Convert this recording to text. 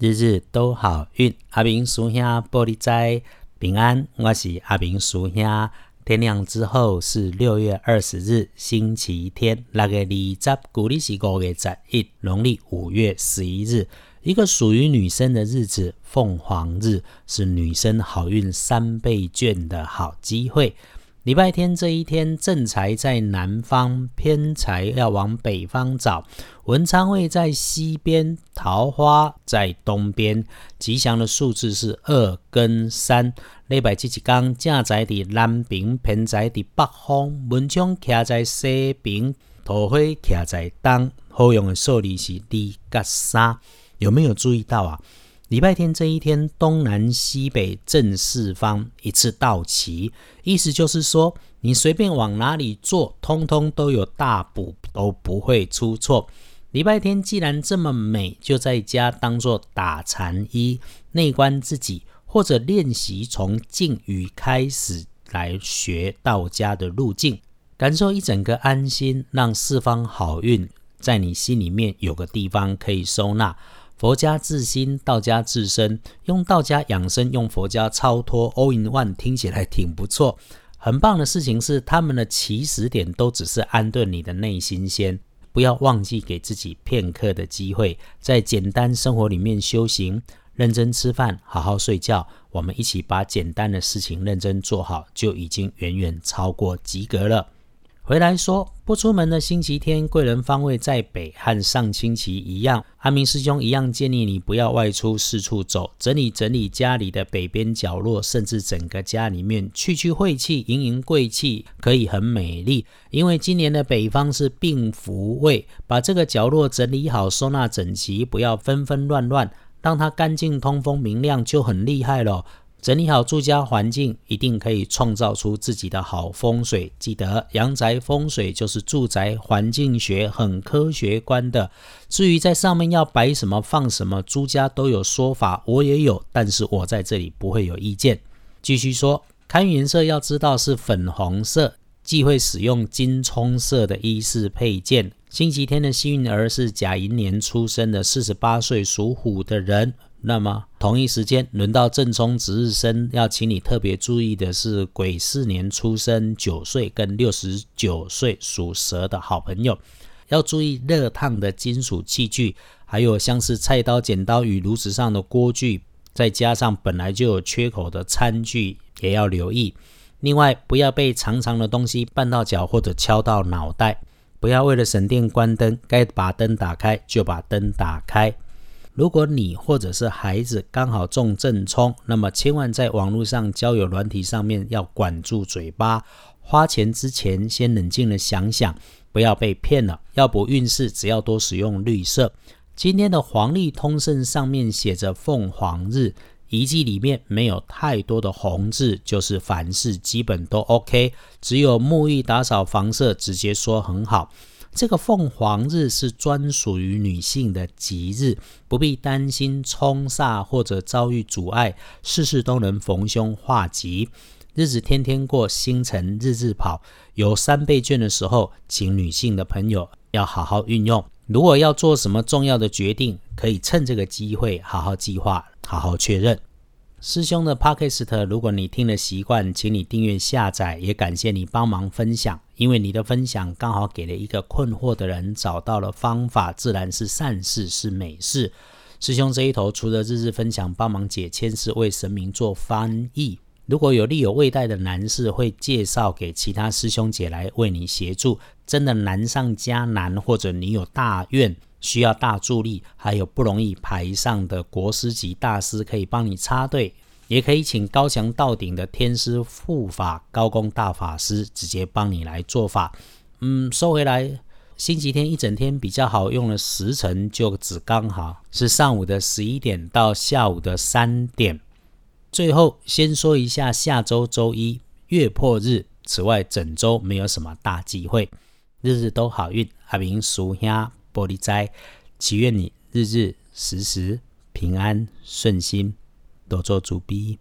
日日都好运。阿明叔兄玻璃斋平安，我是阿明叔兄。天亮之后是六月二十日，星期天。六月二十，古历是五月十一，农历五月十一日，一个属于女生的日子——凤凰日，是女生好运三倍券的好机会。礼拜天这一天，正财在南方，偏财要往北方找。文昌位在西边，桃花在东边。吉祥的数字是二跟三。礼拜这一天，正宅在南边，偏宅在北方。文昌徛在西边，桃花徛在东。好用的数字是二跟三。有没有注意到啊？礼拜天这一天，东南西北正四方一次到齐，意思就是说，你随便往哪里坐，通通都有大补，都不会出错。礼拜天既然这么美，就在家当做打禅衣，内观自己，或者练习从静语开始来学道家的路径，感受一整个安心，让四方好运在你心里面有个地方可以收纳。佛家自心，道家自身，用道家养生，用佛家超脱，all in one，听起来挺不错。很棒的事情是，他们的起始点都只是安顿你的内心先，不要忘记给自己片刻的机会，在简单生活里面修行，认真吃饭，好好睡觉。我们一起把简单的事情认真做好，就已经远远超过及格了。回来说，不出门的星期天，贵人方位在北，和上星期一样。阿明师兄一样建议你不要外出四处走，整理整理家里的北边角落，甚至整个家里面去去晦气，迎迎贵气，可以很美丽。因为今年的北方是病福位，把这个角落整理好，收纳整齐，不要纷纷乱乱，让它干净通风明亮，就很厉害了。整理好住家环境，一定可以创造出自己的好风水。记得阳宅风水就是住宅环境学，很科学观的。至于在上面要摆什么、放什么，诸家都有说法，我也有，但是我在这里不会有意见。继续说，看颜色要知道是粉红色，忌讳使用金葱色的衣饰配件。星期天的幸运儿是甲寅年出生的四十八岁属虎的人。那么同一时间轮到正冲值日生，要请你特别注意的是癸巳年出生九岁跟六十九岁属蛇的好朋友，要注意热烫的金属器具，还有像是菜刀、剪刀与炉子上的锅具，再加上本来就有缺口的餐具，也要留意。另外，不要被长长的东西绊到脚或者敲到脑袋，不要为了省电关灯，该把灯打开就把灯打开。如果你或者是孩子刚好中正冲，那么千万在网络上交友软体上面要管住嘴巴，花钱之前先冷静的想想，不要被骗了。要不运势，只要多使用绿色。今天的黄历通胜上面写着凤凰日，遗迹里面没有太多的红字，就是凡事基本都 OK，只有沐浴打扫房舍，直接说很好。这个凤凰日是专属于女性的吉日，不必担心冲煞或者遭遇阻碍，事事都能逢凶化吉，日子天天过，星辰日日跑。有三倍券的时候，请女性的朋友要好好运用。如果要做什么重要的决定，可以趁这个机会好好计划，好好确认。师兄的 Podcast，如果你听了习惯，请你订阅下载，也感谢你帮忙分享，因为你的分享刚好给了一个困惑的人找到了方法，自然是善事，是美事。师兄这一头除了日日分享，帮忙解签是为神明做翻译。如果有力有未带的难事，会介绍给其他师兄姐来为你协助。真的难上加难，或者你有大愿。需要大助力，还有不容易排上的国师级大师可以帮你插队，也可以请高强到顶的天师护法高功大法师直接帮你来做法。嗯，收回来，星期天一整天比较好用的时辰就只刚好是上午的十一点到下午的三点。最后先说一下下周周一月破日，此外整周没有什么大忌讳，日日都好运。阿明叔兄。玻璃斋，祈愿你日日时时平安顺心，多做主逼。